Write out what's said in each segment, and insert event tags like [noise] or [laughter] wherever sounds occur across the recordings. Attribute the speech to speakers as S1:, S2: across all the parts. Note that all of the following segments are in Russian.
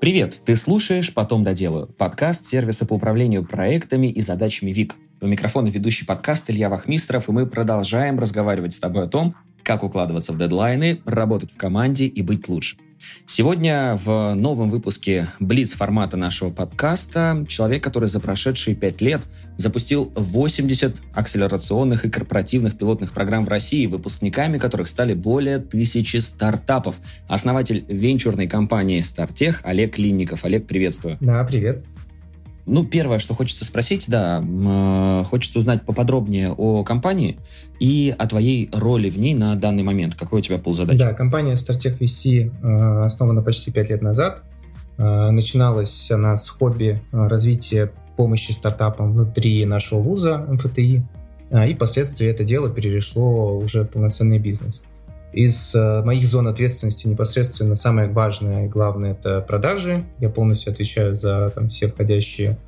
S1: Привет! Ты слушаешь «Потом доделаю» — подкаст сервиса по управлению проектами и задачами ВИК. У микрофона ведущий подкаст Илья Вахмистров, и мы продолжаем разговаривать с тобой о том, как укладываться в дедлайны, работать в команде и быть лучше. Сегодня в новом выпуске Блиц формата нашего подкаста человек, который за прошедшие пять лет запустил 80 акселерационных и корпоративных пилотных программ в России, выпускниками которых стали более тысячи стартапов. Основатель венчурной компании «Стартех» Олег Линников. Олег, приветствую.
S2: Да, привет.
S1: Ну, первое, что хочется спросить, да, э, хочется узнать поподробнее о компании и о твоей роли в ней на данный момент. Какой у тебя ползадач?
S2: Да, компания StarTech VC э, основана почти 5 лет назад. Э, начиналась она с хобби э, развития помощи стартапам внутри нашего вуза МФТИ, э, и впоследствии это дело перешло уже в полноценный бизнес. Из э, моих зон ответственности непосредственно самое важное и главное это продажи. Я полностью отвечаю за там, все входящие,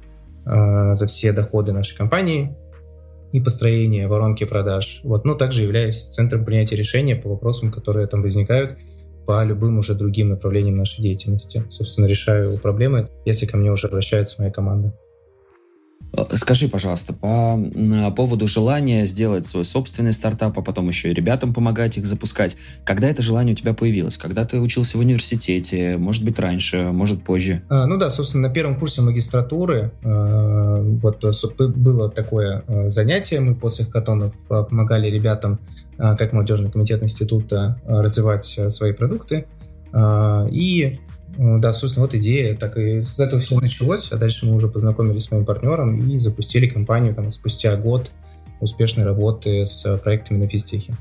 S2: э, за все доходы нашей компании и построение воронки продаж. Вот. Но также являюсь центром принятия решения по вопросам, которые там возникают по любым уже другим направлениям нашей деятельности. Собственно, решаю проблемы, если ко мне уже обращается моя команда.
S1: Э, скажи, пожалуйста, по поводу желания сделать свой собственный стартап, а потом еще и ребятам помогать их запускать. Когда это желание у тебя появилось? Когда ты учился в университете? Может быть, раньше, может, позже?
S2: А, ну да, собственно, на первом курсе магистратуры вот было такое занятие. Мы после хакатонов помогали ребятам, как молодежный комитет института, развивать свои продукты. И Э, да, собственно, вот идея, так и с этого все началось, а дальше мы уже познакомились с моим партнером и запустили компанию там спустя год успешной работы с проектами на физтехе.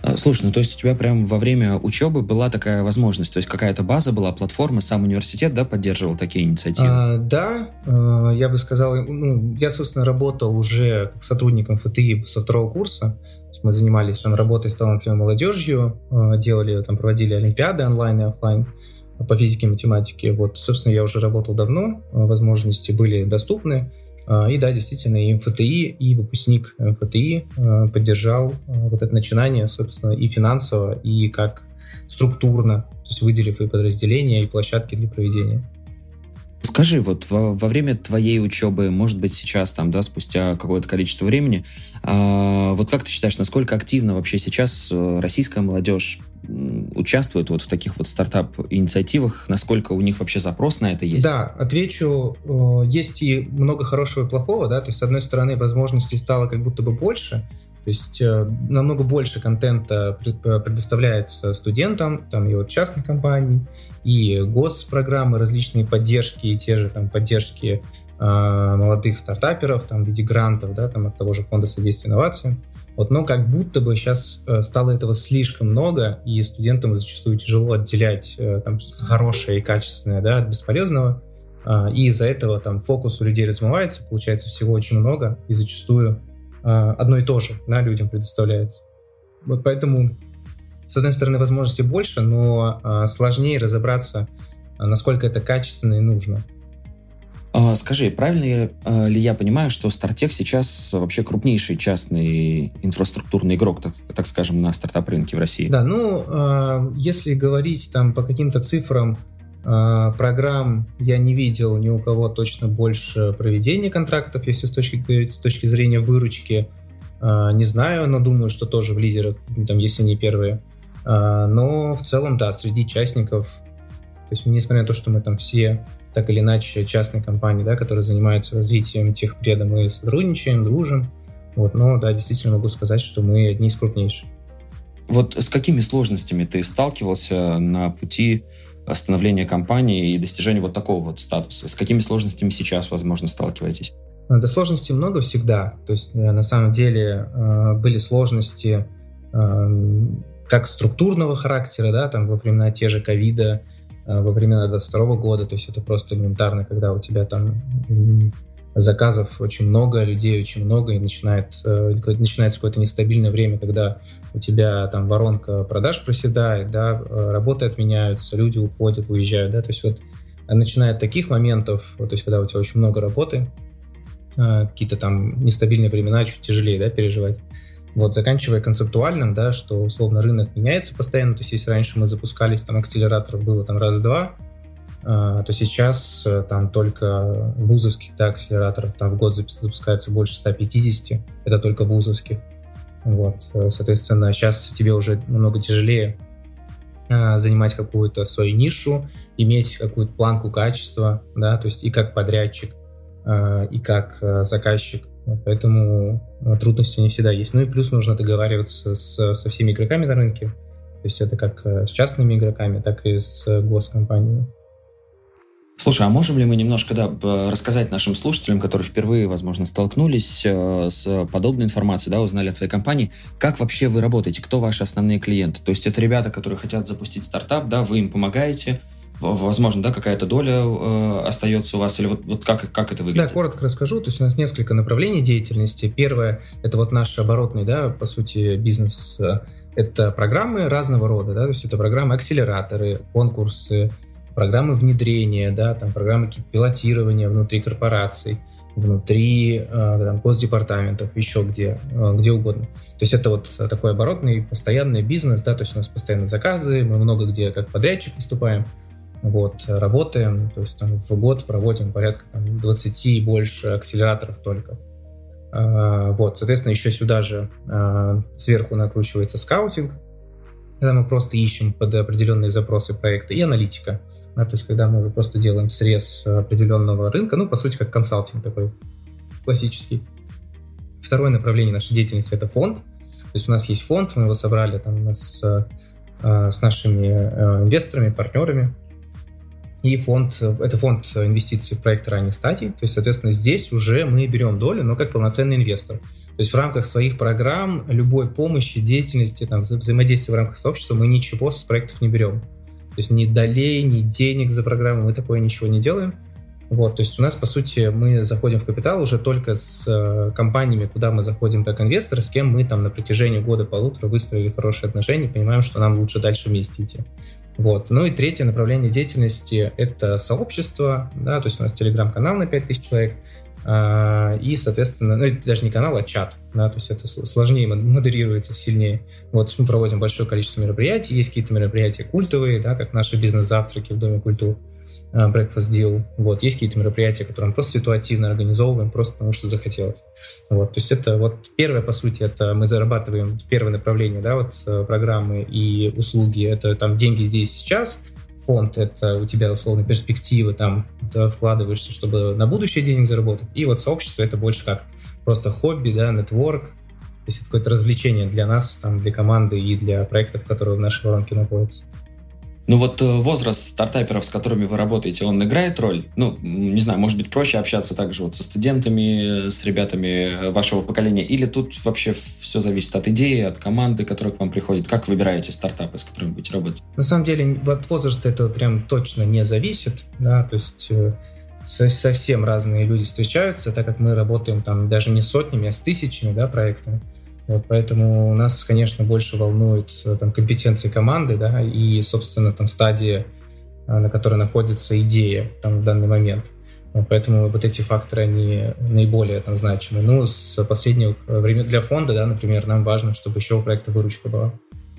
S1: А, слушай, ну то есть у тебя прям во время учебы была такая возможность, то есть какая-то база была, платформа, сам университет, да, поддерживал такие инициативы? А,
S2: да, э, я бы сказал, ну, я, собственно, работал уже как сотрудником ФТИ со второго курса, мы занимались там работой с талантливой молодежью, э, делали, там проводили олимпиады онлайн и офлайн, по физике и математике. Вот, собственно, я уже работал давно, а, возможности были доступны. А, и да, действительно, и МФТИ, и выпускник МФТИ а, поддержал вот это начинание, собственно, и финансово, и как структурно, то есть выделив и подразделения, и площадки для проведения.
S1: Скажи, вот во, во время твоей учебы, может быть, сейчас, там, да, спустя какое-то количество времени, э, вот как ты считаешь, насколько активно вообще сейчас э, российская молодежь участвует вот в таких вот стартап-инициативах, насколько у них вообще запрос на это есть?
S2: Да, отвечу, э, есть и много хорошего и плохого, да, то есть, с одной стороны, возможностей стало как будто бы больше, то есть э, намного больше контента предоставляется студентам, там и от частных компаний, и госпрограммы, различные поддержки, и те же там поддержки э, молодых стартаперов, там в виде грантов, да, там от того же фонда содействия инновациям. Вот, но как будто бы сейчас э, стало этого слишком много, и студентам зачастую тяжело отделять э, там что-то хорошее и качественное, да, от бесполезного. Э, и из-за этого там фокус у людей размывается, получается всего очень много, и зачастую а, одно и то же да, людям предоставляется. Вот поэтому, с одной стороны, возможностей больше, но а, сложнее разобраться, а, насколько это качественно и нужно.
S1: Скажи, правильно ли я понимаю, что Стартех сейчас вообще крупнейший частный инфраструктурный игрок, так, так скажем, на стартап-рынке в России?
S2: Да, ну, если говорить там по каким-то цифрам, а, программ я не видел ни у кого точно больше проведения контрактов, если с точки, с точки зрения выручки. А, не знаю, но думаю, что тоже в лидерах, там, если не первые. А, но в целом, да, среди частников, то есть несмотря на то, что мы там все так или иначе частные компании, да, которые занимаются развитием техпреда, мы сотрудничаем, дружим. Вот, но да, действительно могу сказать, что мы одни из крупнейших.
S1: Вот с какими сложностями ты сталкивался на пути становления компании и достижения вот такого вот статуса? С какими сложностями сейчас, возможно, сталкиваетесь?
S2: Да сложностей много всегда. То есть э, на самом деле э, были сложности э, как структурного характера, да, там во времена те же ковида, во времена 22 года, то есть это просто элементарно, когда у тебя там заказов очень много, людей очень много, и начинает, начинается какое-то нестабильное время, когда у тебя там воронка продаж проседает, да, э, работы отменяются, люди уходят, уезжают, да, то есть вот начиная от таких моментов, то есть когда у тебя очень много работы, э, какие-то там нестабильные времена, чуть тяжелее, да, переживать. Вот, заканчивая концептуальным, да, что условно рынок меняется постоянно, то есть если раньше мы запускались, там акселераторов было там раз-два, то сейчас там только вузовских да, акселераторов там в год запускается больше 150, это только вузовских. Вот, соответственно, сейчас тебе уже намного тяжелее занимать какую-то свою нишу, иметь какую-то планку качества, да, то есть и как подрядчик, и как заказчик. Поэтому трудности не всегда есть. Ну и плюс нужно договариваться с, со всеми игроками на рынке. То есть это как э, с частными игроками, так и с госкомпаниями.
S1: Слушай, а можем ли мы немножко да, рассказать нашим слушателям, которые впервые, возможно, столкнулись э, с подобной информацией, да, узнали о твоей компании, как вообще вы работаете, кто ваши основные клиенты? То есть это ребята, которые хотят запустить стартап, да, вы им помогаете, возможно, да, какая-то доля э, остается у вас, или вот, вот как, как это выглядит?
S2: Да, коротко расскажу. То есть у нас несколько направлений деятельности. Первое — это вот наш оборотный, да, по сути, бизнес. Это программы разного рода, да, то есть это программы акселераторы, конкурсы, программы внедрения, да, там программы пилотирования внутри корпораций, внутри э, там, госдепартаментов, еще где, э, где угодно. То есть это вот такой оборотный, постоянный бизнес, да, то есть у нас постоянно заказы, мы много где как подрядчик выступаем, вот, работаем, то есть там в год проводим порядка там, 20 и больше акселераторов только. А, вот, соответственно, еще сюда же а, сверху накручивается скаутинг, когда мы просто ищем под определенные запросы проекта, и аналитика. Да, то есть, когда мы уже просто делаем срез определенного рынка, ну, по сути, как консалтинг такой классический. Второе направление нашей деятельности – это фонд. То есть у нас есть фонд, мы его собрали там с, а, с нашими инвесторами, партнерами, и фонд, это фонд инвестиций в проект ранней стадии. То есть, соответственно, здесь уже мы берем долю, но как полноценный инвестор. То есть в рамках своих программ, любой помощи, деятельности, там, вза взаимодействия в рамках сообщества мы ничего с проектов не берем. То есть ни долей, ни денег за программу, мы такое ничего не делаем. Вот, то есть у нас, по сути, мы заходим в капитал уже только с э, компаниями, куда мы заходим как инвесторы, с кем мы там на протяжении года-полутора выстроили хорошие отношения, понимаем, что нам лучше дальше вместе идти. Вот. Ну и третье направление деятельности — это сообщество, да, то есть у нас телеграм-канал на 5000 человек, а, и, соответственно, ну, это даже не канал, а чат, да, то есть это сложнее модерируется, сильнее. Вот, мы проводим большое количество мероприятий, есть какие-то мероприятия культовые, да, как наши бизнес-завтраки в Доме культуры, breakfast deal. Вот, есть какие-то мероприятия, которые мы просто ситуативно организовываем, просто потому что захотелось. Вот, то есть это вот первое, по сути, это мы зарабатываем первое направление, да, вот э, программы и услуги, это там деньги здесь сейчас, фонд — это у тебя, условно, перспективы, там, ты вкладываешься, чтобы на будущее денег заработать, и вот сообщество — это больше как просто хобби, да, нетворк, то есть это какое-то развлечение для нас, там, для команды и для проектов, которые в нашей воронке находятся.
S1: Ну вот э, возраст стартаперов, с которыми вы работаете, он играет роль? Ну, не знаю, может быть, проще общаться также вот со студентами, с ребятами вашего поколения? Или тут вообще все зависит от идеи, от команды, которая к вам приходит? Как выбираете стартапы, с которыми будете работать?
S2: На самом деле от возраста это прям точно не зависит, да, то есть э, совсем разные люди встречаются, так как мы работаем там даже не сотнями, а с тысячами да, проектами. Вот, поэтому нас, конечно, больше волнуют э, там, компетенции команды, да, и, собственно, там стадия, э, на которой находится идея там, в данный момент. Поэтому вот эти факторы, они наиболее там, значимы. Ну, с последнего времени для фонда, да, например, нам важно, чтобы еще у проекта выручка была.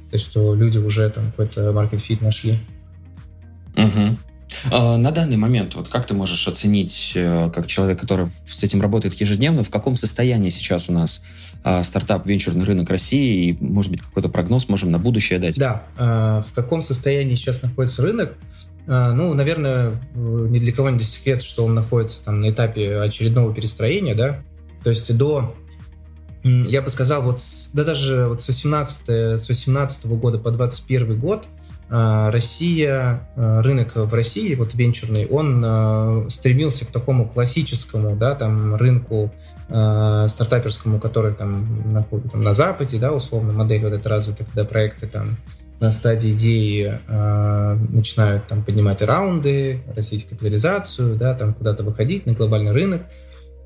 S2: То есть, что люди уже там какой-то market fit нашли.
S1: Угу. На данный момент, вот как ты можешь оценить, э, как человек, который с этим работает ежедневно, в каком состоянии сейчас у нас стартап венчурный рынок России, и, может быть, какой-то прогноз можем на будущее дать?
S2: Да, а, в каком состоянии сейчас находится рынок? Ну, наверное, ни для кого не секрет, что он находится там на этапе очередного перестроения, да, то есть до я бы сказал, вот, да даже вот с 18, с 18 года по 21 год а, Россия, а, рынок в России, вот венчурный, он а, стремился к такому классическому, да, там, рынку стартаперскому, который там находится там, на Западе, да, условно, модель вот эта развита, когда проекты там на стадии идеи э, начинают там поднимать раунды, растить капитализацию, да, там куда-то выходить на глобальный рынок,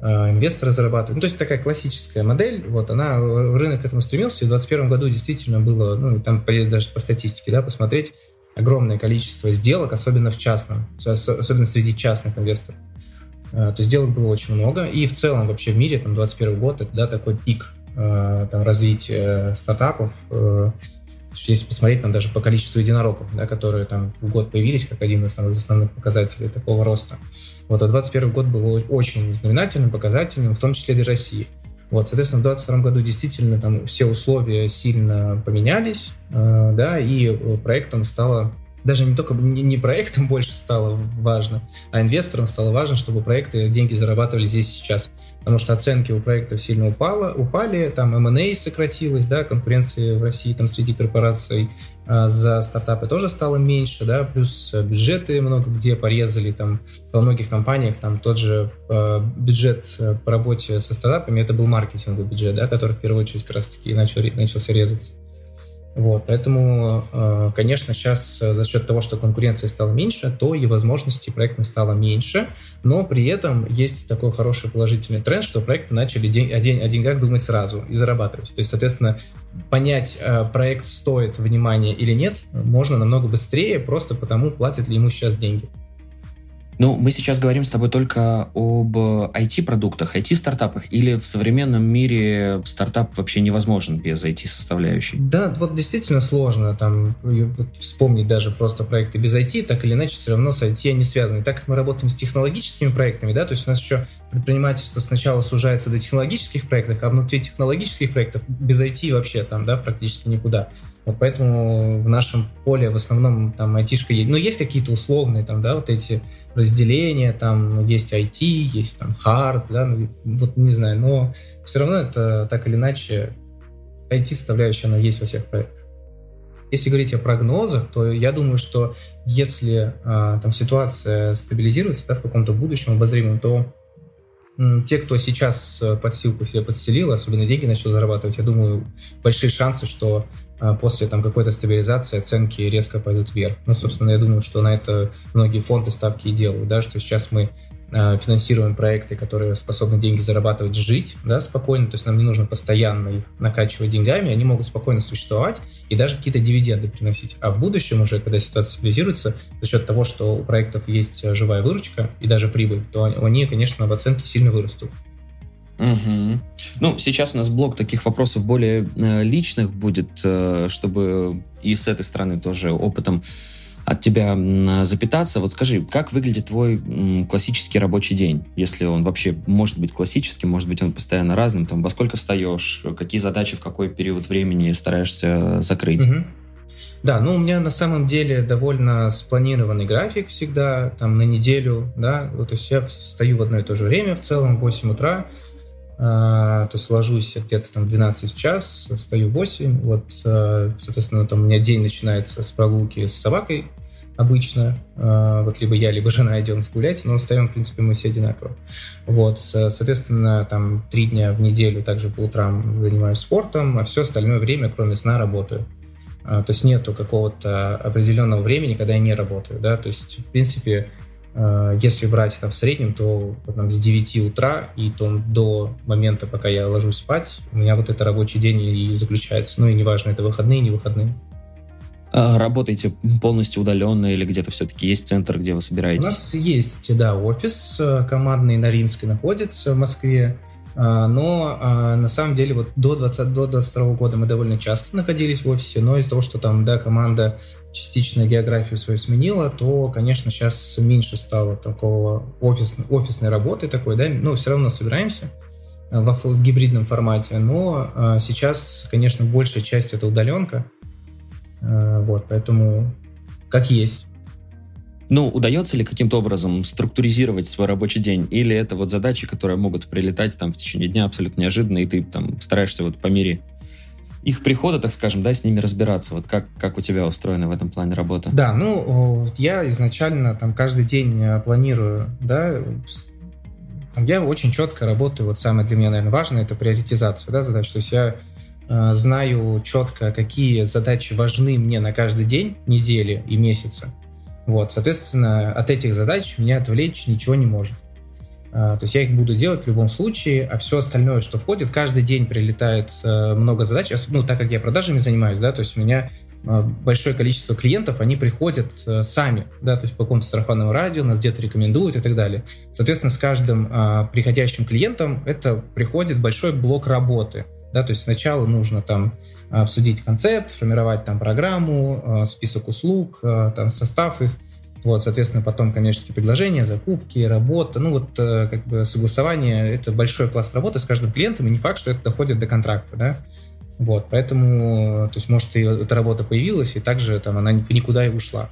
S2: э, инвесторы зарабатывают. Ну, то есть такая классическая модель, вот она, рынок к этому стремился, и в 2021 году действительно было, ну, там даже по статистике, да, посмотреть, огромное количество сделок, особенно в частном, особенно среди частных инвесторов. Э, то есть сделок было очень много, и в целом вообще в мире, там, 21 год, это, да, такой пик э, там, развития стартапов, э, если посмотреть там даже по количеству единорогов, да, которые там в год появились, как один из основных показателей такого роста. Вот, а 2021 год был очень знаменательным, показательным, в том числе для России. Вот, соответственно, в 2022 году действительно там все условия сильно поменялись, э, да, и проектом стало даже не только не проектам [laughs] больше стало важно, а инвесторам стало важно, чтобы проекты деньги зарабатывали здесь сейчас. Потому что оценки у проектов сильно упало, упали, там M&A сократилась, да, конкуренции в России там среди корпораций а, за стартапы тоже стало меньше, да, плюс бюджеты много где порезали, там во многих компаниях там тот же а, бюджет э, по работе со стартапами, это был маркетинговый бюджет, да, который в первую очередь как раз таки начал, начался резаться. Вот, поэтому, э, конечно, сейчас э, за счет того, что конкуренция стала меньше, то и возможностей проектам стало меньше, но при этом есть такой хороший положительный тренд, что проекты начали день, о, день, о деньгах думать сразу и зарабатывать. То есть, соответственно, понять, э, проект стоит внимания или нет, можно намного быстрее, просто потому, платят ли ему сейчас деньги.
S1: Ну, мы сейчас говорим с тобой только об IT-продуктах, IT-стартапах, или в современном мире стартап вообще невозможен без IT-составляющей?
S2: Да, вот действительно сложно там вспомнить даже просто проекты без IT, так или иначе все равно с IT они связаны. Так как мы работаем с технологическими проектами, да, то есть у нас еще предпринимательство сначала сужается до технологических проектов, а внутри технологических проектов без IT вообще там, да, практически никуда. Вот поэтому в нашем поле в основном там айтишка есть. Ну, есть какие-то условные там, да, вот эти разделения, там есть IT, есть там hard, да, ну, вот не знаю, но все равно это так или иначе IT-составляющая, она есть во всех проектах. Если говорить о прогнозах, то я думаю, что если а, там ситуация стабилизируется да, в каком-то будущем обозримом, то те, кто сейчас э, подстилку себе подстелил, особенно деньги начал зарабатывать, я думаю, большие шансы, что а, после там какой-то стабилизации оценки резко пойдут вверх. Ну, собственно, я думаю, что на это многие фонды ставки и делают, да, что сейчас мы финансируем проекты, которые способны деньги зарабатывать, жить, да, спокойно, то есть нам не нужно постоянно их накачивать деньгами, они могут спокойно существовать и даже какие-то дивиденды приносить. А в будущем уже, когда ситуация стабилизируется, за счет того, что у проектов есть живая выручка и даже прибыль, то они, конечно, в оценке сильно вырастут.
S1: Угу. Ну, сейчас у нас блок таких вопросов более э, личных будет, э, чтобы и с этой стороны тоже опытом от тебя запитаться. Вот скажи, как выглядит твой классический рабочий день, если он вообще может быть классическим, может быть он постоянно разным, там, во сколько встаешь, какие задачи в какой период времени стараешься закрыть?
S2: Угу. Да, ну у меня на самом деле довольно спланированный график всегда, там на неделю, да, вот, то есть я встаю в одно и то же время в целом, в 8 утра, то есть ложусь где-то там 12 в час, встаю в 8, вот, а, соответственно, там у меня день начинается с прогулки с собакой обычно, а, вот либо я, либо жена идем гулять, но встаем, в принципе, мы все одинаково. Вот, соответственно, там три дня в неделю также по утрам занимаюсь спортом, а все остальное время, кроме сна, работаю. То есть нету какого-то определенного времени, когда я не работаю, да, то есть, в принципе, Э, если брать там в среднем, то там, с 9 утра и то, до момента, пока я ложусь спать, у меня вот это рабочий день и заключается. Ну и неважно, это выходные, не выходные.
S1: А работаете полностью удаленно или где-то все-таки есть центр, где вы собираетесь?
S2: У нас есть, да, офис э, командный на Римской находится в Москве. А, но а, на самом деле вот до 20, до 22 года мы довольно часто находились в офисе, но из-за того, что там, да, команда частично географию свою сменила, то, конечно, сейчас меньше стало такого офис, офисной работы такой, да, ну, все равно собираемся а, в, в гибридном формате, но сейчас, конечно, большая часть это удаленка, вот, поэтому как есть.
S1: Ну, удается ли каким-то образом структуризировать свой рабочий день? Или это вот задачи, которые могут прилетать там в течение дня абсолютно неожиданно, и ты там стараешься вот по мере их прихода, так скажем, да, с ними разбираться. Вот как, как у тебя устроена в этом плане работа?
S2: Да, ну, я изначально там каждый день э, планирую, да, там, я очень четко работаю, вот самое для меня, наверное, важное, это приоритизация, да, задач. То есть я э, знаю четко, какие задачи важны мне на каждый день, недели и месяца. Вот, соответственно, от этих задач меня отвлечь ничего не может. А, то есть я их буду делать в любом случае, а все остальное, что входит, каждый день прилетает э, много задач, ну, так как я продажами занимаюсь, да, то есть у меня а, большое количество клиентов, они приходят э, сами, да, то есть по какому-то сарафанному радио, нас где-то рекомендуют и так далее. Соответственно, с каждым а, приходящим клиентом это приходит большой блок работы. Да, то есть сначала нужно там обсудить концепт, формировать там программу, список услуг, там состав их, вот, соответственно, потом коммерческие предложения, закупки, работа, ну вот как бы согласование, это большой пласт работы с каждым клиентом, и не факт, что это доходит до контракта, да, вот, поэтому, то есть, может, и эта работа появилась, и также там она никуда и ушла.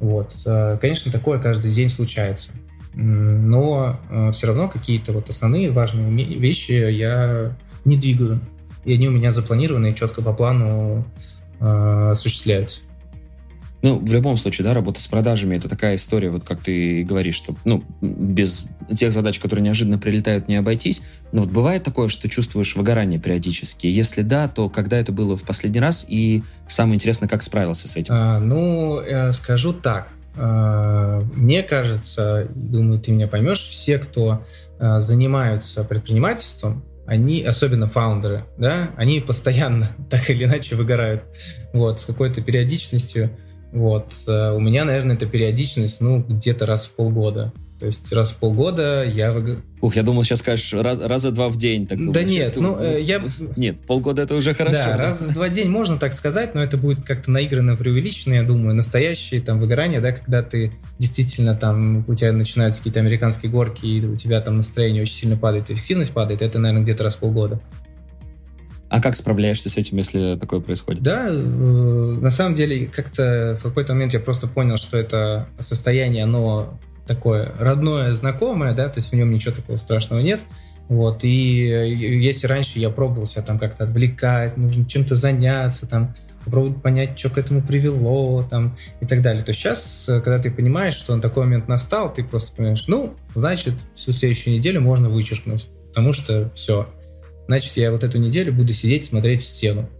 S2: Вот, конечно, такое каждый день случается. Но э, все равно какие-то вот основные важные вещи я не двигаю. И они у меня запланированы и четко по плану э, осуществляются.
S1: Ну, в любом случае, да, работа с продажами это такая история, вот как ты говоришь, что ну, без тех задач, которые неожиданно прилетают, не обойтись. Но вот бывает такое, что чувствуешь выгорание периодически. Если да, то когда это было в последний раз? И самое интересное, как справился с этим?
S2: А, ну, я скажу так. А, мне кажется, думаю, ты меня поймешь, все, кто а, занимаются предпринимательством, они, особенно фаундеры, да, они постоянно [laughs] так или иначе выгорают, вот, с какой-то периодичностью, вот. А, у меня, наверное, эта периодичность, ну, где-то раз в полгода. То есть раз в полгода я...
S1: Ух, я думал, сейчас скажешь раз, раза два в день. Так
S2: да нет, ты... ну э, я...
S1: Нет, полгода это уже хорошо.
S2: Да, да, раз в два день можно так сказать, но это будет как-то наигранно преувеличено, я думаю. Настоящие там выгорания, да, когда ты действительно там, у тебя начинаются какие-то американские горки, и у тебя там настроение очень сильно падает, эффективность падает, это, наверное, где-то раз в полгода.
S1: А как справляешься с этим, если такое происходит?
S2: Да, э, на самом деле, как-то в какой-то момент я просто понял, что это состояние, оно такое родное, знакомое, да, то есть в нем ничего такого страшного нет. Вот, и если раньше я пробовал себя там как-то отвлекать, нужно чем-то заняться, там, попробовать понять, что к этому привело, там, и так далее, то сейчас, когда ты понимаешь, что на такой момент настал, ты просто понимаешь, ну, значит, всю следующую неделю можно вычеркнуть, потому что все, значит, я вот эту неделю буду сидеть смотреть в стену.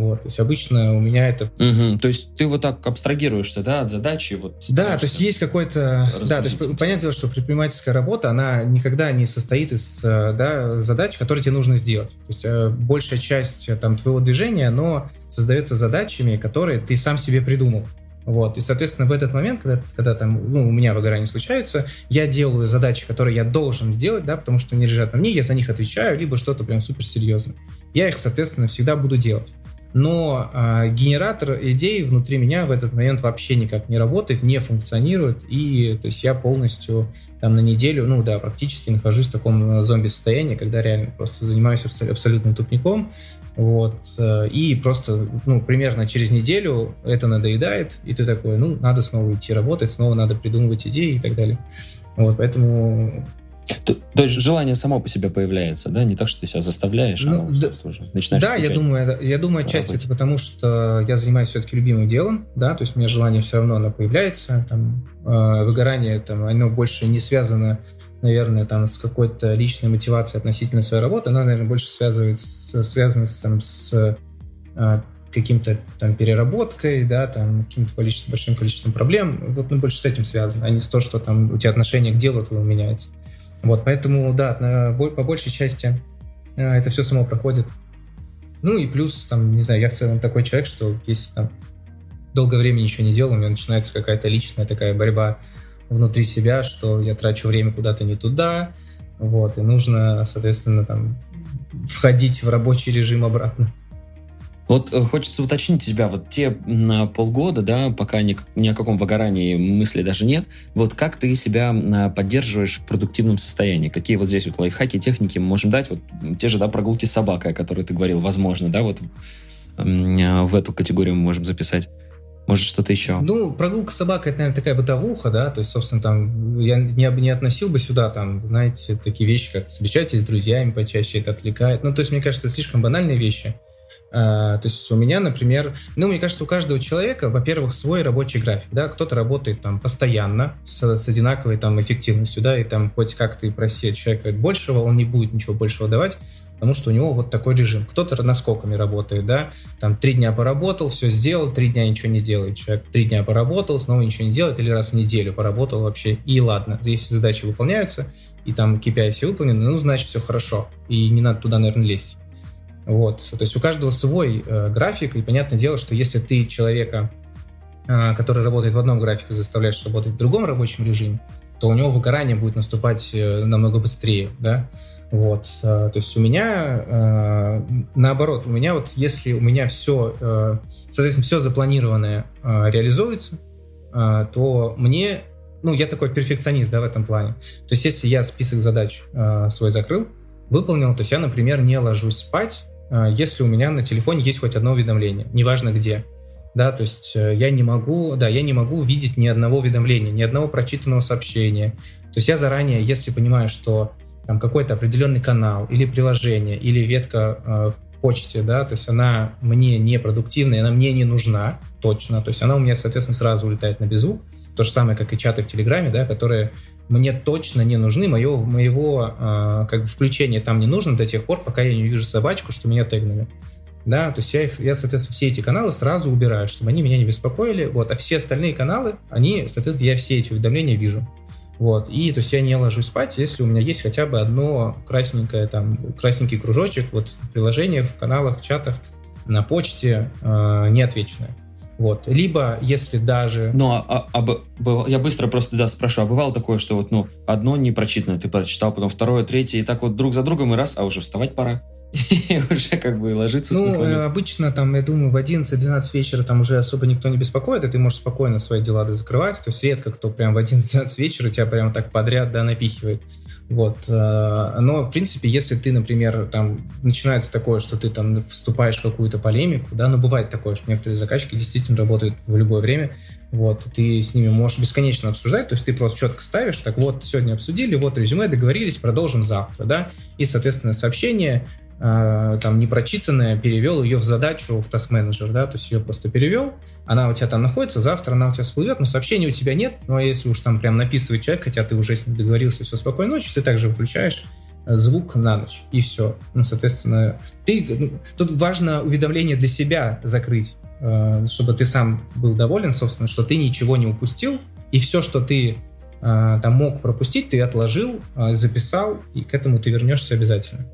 S2: Вот, то есть обычно у меня это...
S1: Угу. То есть ты вот так абстрагируешься, да, от задачи? Вот
S2: да, то есть есть какой-то... Да, то есть понятное дело, что предпринимательская работа, она никогда не состоит из э, да, задач, которые тебе нужно сделать. То есть э, большая часть э, там твоего движения, но создается задачами, которые ты сам себе придумал. Вот. И, соответственно, в этот момент, когда, когда там, ну, у меня выгорание случается, я делаю задачи, которые я должен сделать, да, потому что они лежат на мне, я за них отвечаю, либо что-то прям суперсерьезное. Я их, соответственно, всегда буду делать но э, генератор идей внутри меня в этот момент вообще никак не работает, не функционирует, и то есть я полностью там на неделю, ну да, практически нахожусь в таком э, зомби-состоянии, когда реально просто занимаюсь абсол- абсолютным тупником, вот, э, и просто, ну, примерно через неделю это надоедает, и ты такой, ну, надо снова идти работать, снова надо придумывать идеи и так далее. Вот, поэтому
S1: то, то есть желание само по себе появляется, да? Не так, что ты себя заставляешь, ну, а да, уже начинаешь
S2: Да, я думаю, я думаю, отчасти это потому, что я занимаюсь все-таки любимым делом, да, то есть у меня желание все равно оно появляется, там, э, выгорание, там, оно больше не связано, наверное, там, с какой-то личной мотивацией относительно своей работы, оно, наверное, больше связывается, связано с, там, с э, каким-то там переработкой, да, там каким-то количеством, большим количеством проблем, вот ну, больше с этим связано, а не с то, что там у тебя отношение к делу твоему меняется. Вот, поэтому, да, по большей части э, это все само проходит. Ну и плюс, там, не знаю, я в целом такой человек, что если там долгое время ничего не делал, у меня начинается какая-то личная такая борьба внутри себя, что я трачу время куда-то не туда, вот, и нужно, соответственно, там, входить в рабочий режим обратно.
S1: Вот э, хочется уточнить у тебя, вот те на полгода, да, пока ни, ни о каком выгорании мысли даже нет, вот как ты себя поддерживаешь в продуктивном состоянии? Какие вот здесь вот лайфхаки, техники мы можем дать? Вот те же, да, прогулки с собакой, о которой ты говорил, возможно, да, вот в эту категорию мы можем записать. Может, что-то еще?
S2: Ну, прогулка с собакой, это, наверное, такая бытовуха, да, то есть, собственно, там, я не, не относил бы сюда, там, знаете, такие вещи, как встречайтесь с друзьями почаще, это отвлекает. Ну, то есть, мне кажется, это слишком банальные вещи. А, то есть у меня, например, ну, мне кажется, у каждого человека, во-первых, свой рабочий график, да, кто-то работает там постоянно с, с одинаковой там эффективностью, да, и там хоть как-то и проси человека большего, он не будет ничего большего давать, потому что у него вот такой режим. Кто-то наскоками работает, да, там три дня поработал, все сделал, три дня ничего не делает. Человек три дня поработал, снова ничего не делает, или раз в неделю поработал вообще, и ладно. Если задачи выполняются, и там KPI все выполнены, ну, значит, все хорошо, и не надо туда, наверное, лезть. Вот. То есть у каждого свой э, график, и понятное дело, что если ты человека, э, который работает в одном графике, заставляешь работать в другом рабочем режиме, то у него выгорание будет наступать э, намного быстрее, да. Вот, то есть у меня наоборот, у меня вот если у меня все, соответственно, все запланированное реализуется, то мне, ну, я такой перфекционист, да, в этом плане. То есть если я список задач свой закрыл, выполнил, то есть я, например, не ложусь спать, если у меня на телефоне есть хоть одно уведомление, неважно где да, то есть э, я не могу, да, я не могу увидеть ни одного уведомления, ни одного прочитанного сообщения. То есть я заранее, если понимаю, что там какой-то определенный канал или приложение или ветка э, в почте, да, то есть она мне не продуктивная, она мне не нужна точно, то есть она у меня, соответственно, сразу улетает на беззвук. То же самое, как и чаты в Телеграме, да, которые мне точно не нужны, моего, моего э, как бы включения там не нужно до тех пор, пока я не увижу собачку, что меня тегнули. Да, то есть я, их, я, соответственно, все эти каналы сразу убираю, чтобы они меня не беспокоили, вот, а все остальные каналы, они, соответственно, я все эти уведомления вижу, вот, и, то есть я не ложусь спать, если у меня есть хотя бы одно красненькое, там, красненький кружочек, вот, в приложениях, в каналах, в чатах, на почте э, неотвеченное. Вот. Либо, если даже...
S1: Ну, а, а, а, я быстро просто да, спрошу, а бывало такое, что вот, ну, одно не прочитано, ты прочитал, потом второе, третье, и так вот друг за другом, и раз, а уже вставать пора? [laughs] и уже как бы ложиться
S2: Ну, обычно там, я думаю, в 11-12 вечера там уже особо никто не беспокоит, и ты можешь спокойно свои дела закрывать. То есть редко кто прям в 11-12 вечера тебя прям так подряд, да, напихивает. Вот. Э, но, в принципе, если ты, например, там начинается такое, что ты там вступаешь в какую-то полемику, да, но бывает такое, что некоторые заказчики действительно работают в любое время, вот, ты с ними можешь бесконечно обсуждать, то есть ты просто четко ставишь, так вот, сегодня обсудили, вот резюме, договорились, продолжим завтра, да, и, соответственно, сообщение, там непрочитанная, перевел ее в задачу в Task Manager, да, то есть ее просто перевел, она у тебя там находится, завтра она у тебя всплывет, но сообщения у тебя нет, ну а если уж там прям написывает человек, хотя ты уже с ним договорился, все, спокойной ночи, ты также выключаешь э, звук на ночь, и все. Ну, соответственно, ты, ну, тут важно уведомление для себя закрыть, э, чтобы ты сам был доволен, собственно, что ты ничего не упустил, и все, что ты э, там мог пропустить, ты отложил, э, записал, и к этому ты вернешься обязательно.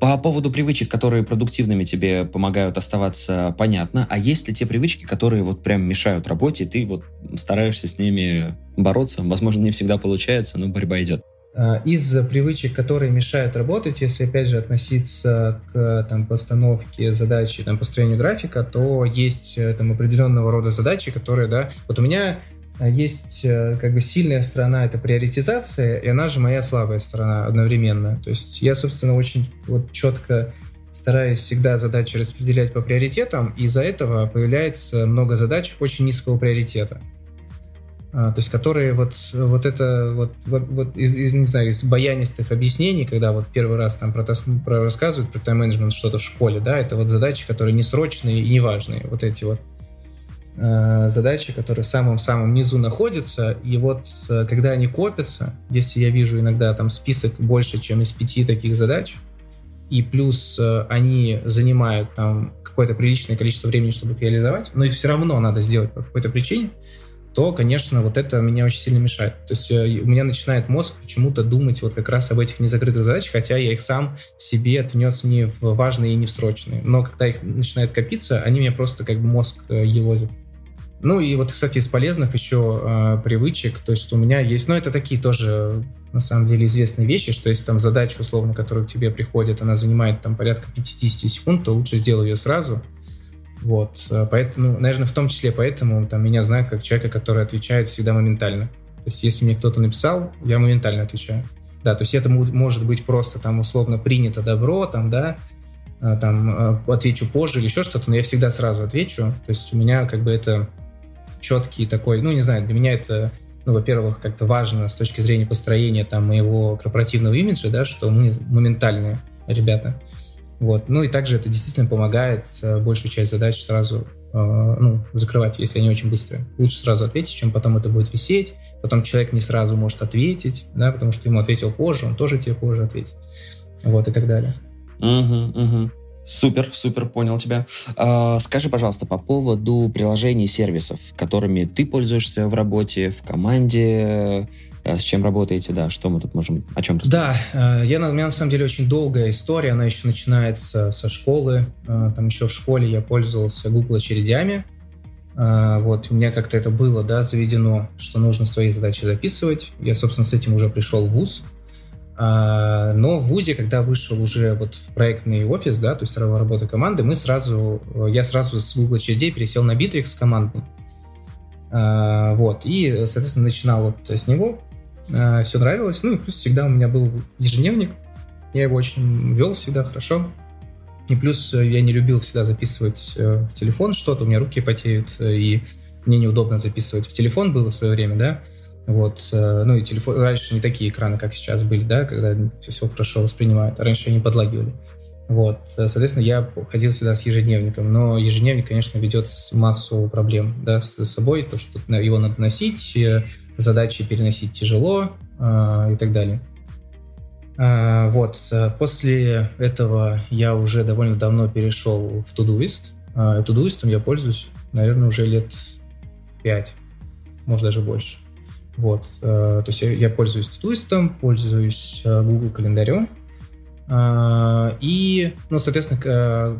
S1: По поводу привычек, которые продуктивными тебе помогают оставаться, понятно. А есть ли те привычки, которые вот прям мешают работе, и ты вот стараешься с ними бороться? Возможно, не всегда получается, но борьба идет.
S2: А, из привычек, которые мешают работать, если опять же относиться к там, постановке задачи, там, построению графика, то есть э, там определенного рода задачи, которые, да, вот у меня есть э, как бы сильная сторона, это приоритизация, и она же моя слабая сторона одновременно. То есть я, собственно, очень вот четко стараюсь всегда задачи распределять по приоритетам, и из-за этого появляется много задач очень низкого приоритета. А, то есть которые вот, вот это вот, вот, вот из, из, не знаю, из баянистых объяснений, когда вот первый раз там про, про рассказывают про тайм-менеджмент что-то в школе, да, это вот задачи, которые несрочные и неважные, вот эти вот задачи, которые в самом-самом низу находятся, и вот э, когда они копятся, если я вижу иногда там список больше, чем из пяти таких задач, и плюс э, они занимают там какое-то приличное количество времени, чтобы их реализовать, но их все равно надо сделать по какой-то причине, то, конечно, вот это меня очень сильно мешает. То есть э, у меня начинает мозг почему-то думать вот как раз об этих незакрытых задачах, хотя я их сам себе отнес не в важные и не в срочные. Но когда их начинает копиться, они меня просто как бы мозг э, елозят. Ну и вот, кстати, из полезных еще э, привычек, то есть у меня есть, ну это такие тоже на самом деле известные вещи, что если там задача, условно, которая к тебе приходит, она занимает там порядка 50 секунд, то лучше сделай ее сразу. Вот, э, поэтому, наверное, в том числе поэтому там меня знают как человека, который отвечает всегда моментально. То есть если мне кто-то написал, я моментально отвечаю. Да, то есть это может быть просто там условно принято добро, там, да, э, там э, отвечу позже или еще что-то, но я всегда сразу отвечу. То есть у меня как бы это четкий такой, ну, не знаю, для меня это, ну, во-первых, как-то важно с точки зрения построения там моего корпоративного имиджа, да, что мы моментальные ребята. Вот. Ну и также это действительно помогает э, большую часть задач сразу э, ну, закрывать, если они очень быстрые. Лучше сразу ответить, чем потом это будет висеть. Потом человек не сразу может ответить, да, потому что ему ответил позже, он тоже тебе позже ответит. Вот и так далее.
S1: Угу, угу. Супер, супер, понял тебя. А, скажи, пожалуйста, по поводу приложений и сервисов, которыми ты пользуешься в работе, в команде, а с чем работаете, да, что мы тут можем, о чем
S2: рассказать? Да, э, я, у меня на самом деле очень долгая история, она еще начинается со школы, э, там еще в школе я пользовался Google очередями, э, вот, у меня как-то это было, да, заведено, что нужно свои задачи записывать, я, собственно, с этим уже пришел в ВУЗ, но в ВУЗе, когда вышел уже вот в проектный офис, да, то есть работа команды, мы сразу, я сразу с Google очередей пересел на Bittrex командный. А, вот, и, соответственно, начинал вот с него. А, Все нравилось. Ну и плюс всегда у меня был ежедневник. Я его очень вел всегда хорошо. И плюс я не любил всегда записывать э, в телефон что-то, у меня руки потеют, э, и мне неудобно записывать в телефон было в свое время, да. Вот, э, ну и телефон, раньше не такие экраны, как сейчас были, да, когда все, хорошо воспринимают, а раньше они подлагивали. Вот, соответственно, я ходил всегда с ежедневником, но ежедневник, конечно, ведет массу проблем, да, с собой, то, что его надо носить, э, задачи переносить тяжело э, и так далее. Вот, после этого я уже довольно давно перешел в Todoist. Todoist я пользуюсь, наверное, уже лет 5, может даже больше. Вот, э, то есть я, пользуюсь Todoist, пользуюсь э, Google календарем, Uh, и, ну, соответственно,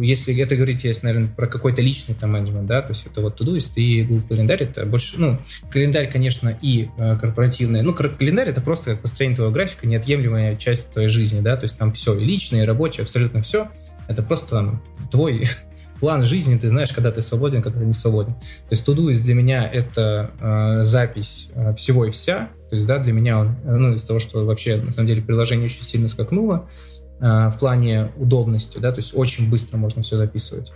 S2: если это говорить, если, наверное, про какой-то личный там менеджмент, да, то есть это вот Todoist и Google календарь, это больше, ну, календарь, конечно, и корпоративный, ну, календарь это просто как построение твоего графика, неотъемлемая часть твоей жизни, да, то есть там все, и личное, и рабочее, абсолютно все, это просто там твой [laughs] план жизни, ты знаешь, когда ты свободен, когда ты не свободен. То есть Todoist для меня это э, запись э, всего и вся. То есть, да, для меня он, э, ну, из-за того, что вообще, на самом деле, приложение очень сильно скакнуло э, в плане удобности, да, то есть очень быстро можно все записывать.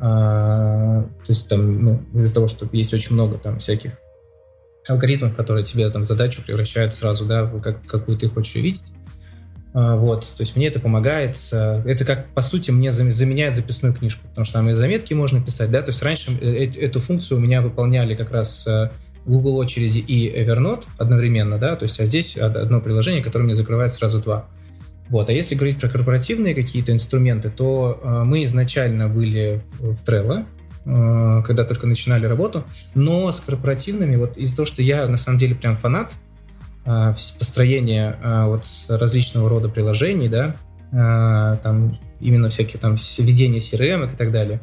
S2: Э, то есть там, ну, из-за того, что есть очень много там всяких алгоритмов, которые тебе там задачу превращают сразу, да, как, какую ты хочешь видеть. А, вот, то есть мне это помогает. Э, это как, по сути, мне заменяет записную книжку, потому что там и заметки можно писать, да, то есть раньше э, эту функцию у меня выполняли как раз э, Google очереди и Evernote одновременно, да, то есть а здесь одно приложение, которое мне закрывает сразу два. Вот, а если говорить про корпоративные какие-то инструменты, то э, мы изначально были в Trello, э, когда только начинали работу, но с корпоративными, вот из-за того, что я на самом деле прям фанат построение а, вот различного рода приложений, да, а, там именно всякие там введения CRM и так далее,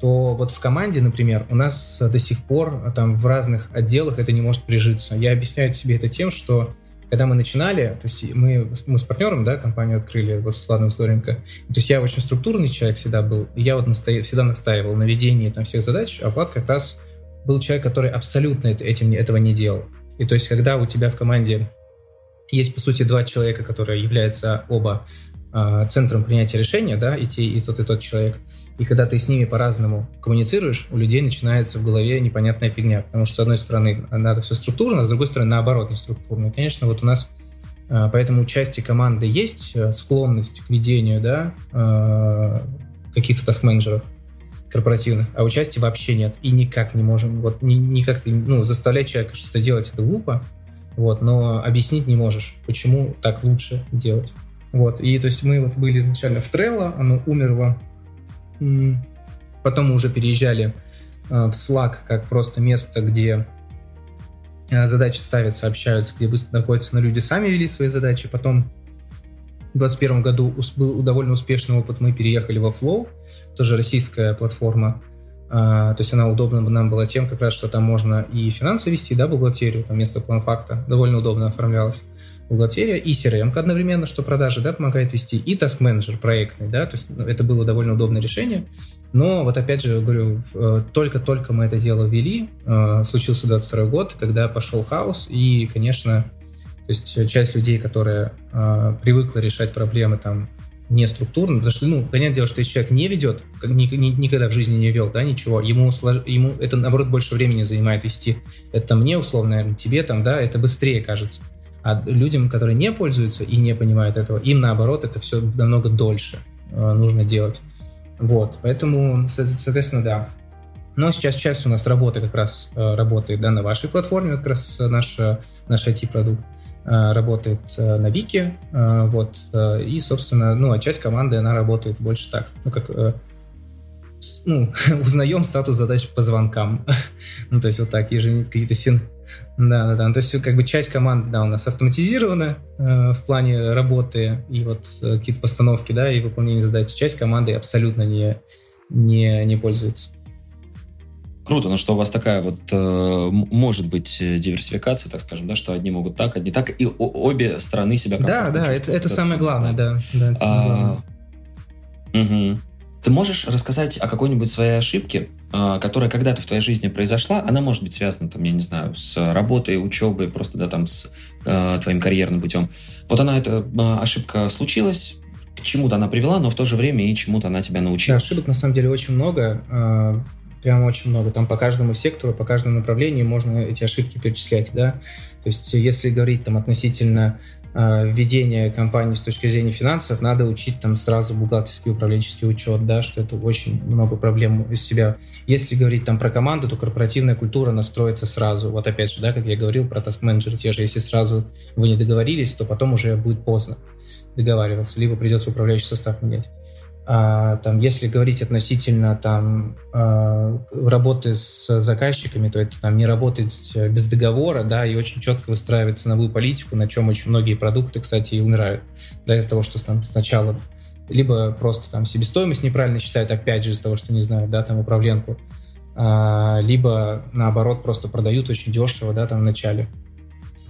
S2: то вот в команде, например, у нас до сих пор там в разных отделах это не может прижиться. Я объясняю себе это тем, что когда мы начинали, то есть мы, мы с партнером, да, компанию открыли, вот с Владом Здоренко, то есть я очень структурный человек всегда был, я вот настоя, всегда настаивал на ведении там всех задач, а Влад как раз был человек, который абсолютно этим, этого не делал. И то есть, когда у тебя в команде есть, по сути, два человека, которые являются оба э, центром принятия решения, да, и, те, и тот, и тот человек, и когда ты с ними по-разному коммуницируешь, у людей начинается в голове непонятная фигня, потому что, с одной стороны, надо все структурно, а с другой стороны, наоборот, не структурно. И, конечно, вот у нас э, поэтому у части команды есть э, склонность к ведению, да, э, каких-то таск-менеджеров, корпоративных, а участия вообще нет. И никак не можем, вот ни, никак ты, ну, заставлять человека что-то делать, это глупо, вот, но объяснить не можешь, почему так лучше делать. Вот, и то есть мы вот были изначально в Trello, оно умерло, потом мы уже переезжали э, в Slack как просто место, где э, задачи ставятся, общаются, где быстро находятся, но люди сами вели свои задачи, потом в 2021 году был довольно успешный опыт, мы переехали во Flow, тоже российская платформа. А, то есть она удобна нам была тем, как раз, что там можно и финансы вести, да, бухгалтерию, там вместо план-факта, довольно удобно оформлялась бухгалтерия, и CRM одновременно, что продажи, да, помогает вести, и task менеджер проектный, да, то есть ну, это было довольно удобное решение. Но вот опять же, говорю, э, только-только мы это дело ввели, э, случился 22 год, когда пошел хаос, и, конечно, то есть часть людей, которая э, привыкла решать проблемы там не структурно, потому что, ну, понятное дело, что если человек не ведет, ни, ни, никогда в жизни не вел, да, ничего, ему, слож, ему это, наоборот, больше времени занимает вести. Это мне, условно, наверное, тебе там, да, это быстрее кажется. А людям, которые не пользуются и не понимают этого, им, наоборот, это все намного дольше э, нужно делать. Вот, поэтому, соответственно, да. Но сейчас часть у нас работы как раз э, работает, да, на вашей платформе, как раз наш, наш IT-продукт. Э, работает э, на Вики, э, вот, и, собственно, ну, а часть команды, она работает больше так, ну, как, ну, [laughs] узнаем статус задач по звонкам, [laughs] ну, то есть вот так, ежедневно какие-то син... Да, да, да. Ну, то есть, как бы часть команды, да, у нас автоматизирована в плане работы и вот какие-то постановки, да, и выполнения задач. Часть команды абсолютно не, не, не пользуется.
S1: Круто, но что у вас такая вот э, может быть диверсификация, так скажем, да, что одни могут так, одни так, и обе стороны себя
S2: Да, да, это, это самое главное, да. да это самое
S1: а, главное. Угу. Ты можешь рассказать о какой-нибудь своей ошибке, а, которая когда-то в твоей жизни произошла, она может быть связана, там, я не знаю, с работой, учебой, просто, да, там, с э, твоим карьерным путем. Вот она, эта э, ошибка случилась, к чему-то она привела, но в то же время и чему-то она тебя научила.
S2: Да, ошибок на самом деле очень много, э, прям очень много. Там по каждому сектору, по каждому направлению можно эти ошибки перечислять, да. То есть если говорить там относительно Э, компании с точки зрения финансов, надо учить там сразу бухгалтерский управленческий учет, да, что это очень много проблем из себя. Если говорить там про команду, то корпоративная культура настроится сразу. Вот опять же, да, как я говорил про task менеджер те же, если сразу вы не договорились, то потом уже будет поздно договариваться, либо придется управляющий состав менять. А, там, если говорить относительно там, а, работы с заказчиками, то это там, не работать без договора, да, и очень четко выстраивать ценовую политику, на чем очень многие продукты, кстати, и умирают. Да, из-за того, что там сначала либо просто там себестоимость неправильно считают, опять же, из-за того, что не знают, да, там управленку, а, либо наоборот просто продают очень дешево, да, там в начале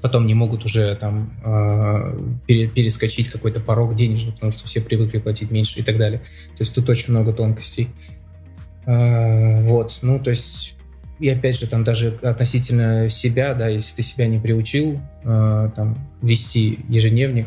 S2: потом не могут уже там э, перескочить какой-то порог денежный, потому что все привыкли платить меньше и так далее. То есть тут очень много тонкостей. Э, вот, ну, то есть и опять же, там даже относительно себя, да, если ты себя не приучил э, там, вести ежедневник,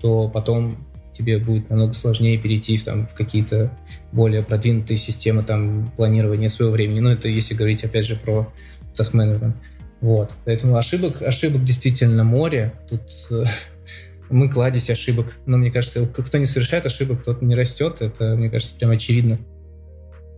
S2: то потом тебе будет намного сложнее перейти в, там, в какие-то более продвинутые системы там, планирования своего времени. Ну, это если говорить, опять же, про таск-менеджмент. Вот. Поэтому ошибок, ошибок действительно море. Тут э, [laughs] мы кладезь ошибок. Но мне кажется, кто не совершает ошибок, тот не растет. Это, мне кажется, прям очевидно.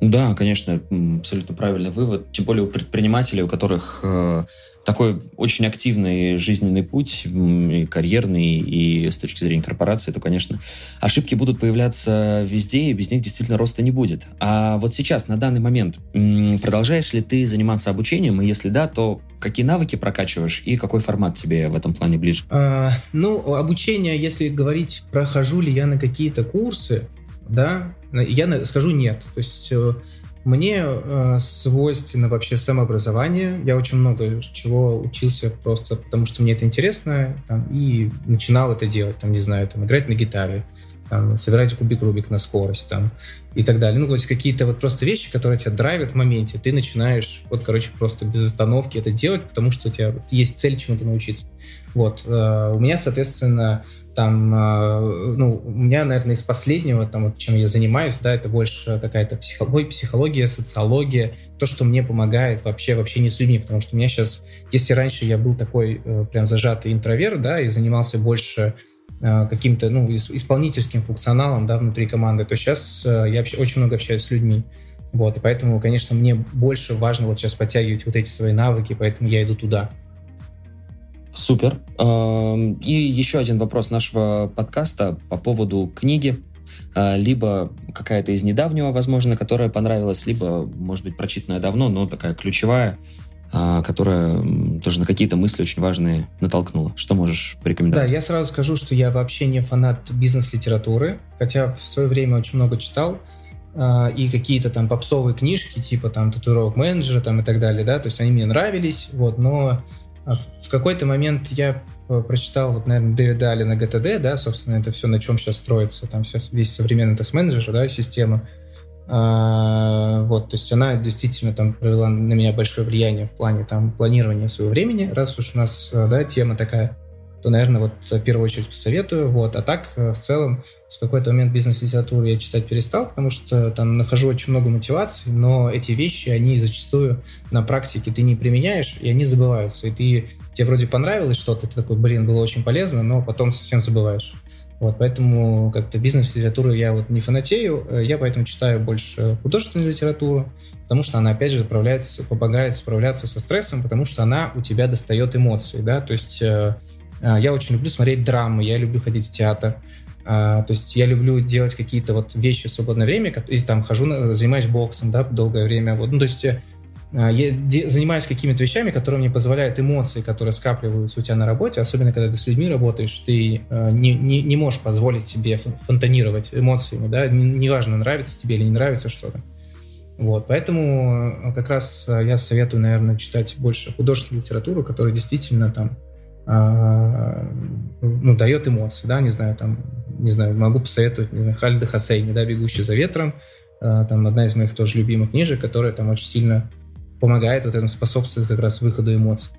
S1: Да, конечно, абсолютно правильный вывод. Тем более у предпринимателей, у которых э, такой очень активный жизненный путь, и карьерный, и с точки зрения корпорации, то, конечно, ошибки будут появляться везде, и без них действительно роста не будет. А вот сейчас, на данный момент, продолжаешь ли ты заниматься обучением? И если да, то какие навыки прокачиваешь и какой формат тебе в этом плане ближе?
S2: А, ну, обучение, если говорить, прохожу ли я на какие-то курсы, да, я скажу нет. То есть э, мне э, свойственно вообще самообразование. Я очень много чего учился просто потому, что мне это интересно, там, и начинал это делать, там, не знаю, там, играть на гитаре, там, собирать кубик Рубик на скорость, там, и так далее. Ну, то есть какие-то вот просто вещи, которые тебя драйвят в моменте, ты начинаешь, вот, короче, просто без остановки это делать, потому что у тебя есть цель чему-то научиться. Вот. Э, у меня, соответственно, там, э, ну, у меня, наверное, из последнего, там, вот, чем я занимаюсь, да, это больше какая-то психология, психология, социология, то, что мне помогает вообще в общении с людьми, потому что у меня сейчас, если раньше я был такой э, прям зажатый интроверт, да, и занимался больше каким-то, ну, исполнительским функционалом, да, внутри команды, то сейчас я вообще очень много общаюсь с людьми. Вот, и поэтому, конечно, мне больше важно вот сейчас подтягивать вот эти свои навыки, поэтому я иду туда.
S1: Супер. И еще один вопрос нашего подкаста по поводу книги. А, либо какая-то из недавнего, возможно, которая понравилась, либо, может быть, прочитанная давно, но такая ключевая, которая тоже на какие-то мысли очень важные натолкнула. Что можешь порекомендовать?
S2: Да, я сразу скажу, что я вообще не фанат бизнес-литературы, хотя в свое время очень много читал, а, и какие-то там попсовые книжки, типа там татуировок менеджера там и так далее, да, то есть они мне нравились, вот, но а в какой-то момент я прочитал, вот, наверное, Дэвида Алина ГТД, да, собственно, это все, на чем сейчас строится, там сейчас весь современный тест-менеджер, да, система. А, вот, то есть она действительно там провела на меня большое влияние в плане там планирования своего времени, раз уж у нас, э, да, тема такая то, наверное, вот в первую очередь посоветую. Вот. А так, э, в целом, с какой-то момент бизнес-литературу я читать перестал, потому что там нахожу очень много мотиваций, но эти вещи, они зачастую на практике ты не применяешь, и они забываются. И ты, тебе вроде понравилось что-то, ты такой, блин, было очень полезно, но потом совсем забываешь. Вот, поэтому как-то бизнес-литературу я вот не фанатею, э, я поэтому читаю больше художественную литературу, потому что она, опять же, справляется, помогает справляться со стрессом, потому что она у тебя достает эмоции, да, то есть э, а, я очень люблю смотреть драмы, я люблю ходить в театр. А, то есть я люблю делать какие-то вот вещи в свободное время, и там хожу, занимаюсь боксом, да, долгое время. Вот. Ну, то есть а, я занимаюсь какими-то вещами, которые мне позволяют эмоции, которые скапливаются у тебя на работе, особенно когда ты с людьми работаешь, ты не, не, не можешь позволить себе фонтанировать эмоциями, да, неважно, нравится тебе или не нравится что-то. Вот, поэтому как раз я советую, наверное, читать больше художественную литературу, которая действительно там ну, дает эмоции, да, не знаю, там, не знаю, могу посоветовать, не знаю, Халида Хасейни, да, «Бегущий за ветром», там одна из моих тоже любимых книжек, которая там очень сильно помогает, вот этому способствует как раз выходу эмоций.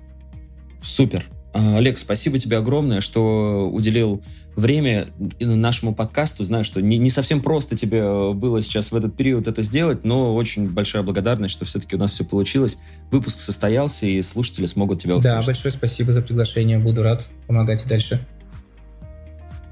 S1: Супер. А, Олег, спасибо тебе огромное, что уделил время нашему подкасту. Знаю, что не, не совсем просто тебе э, было сейчас в этот период это сделать, но очень большая благодарность, что все-таки у нас все получилось. Выпуск состоялся, и слушатели смогут тебя услышать.
S2: Да, большое спасибо за приглашение. Буду рад помогать и дальше.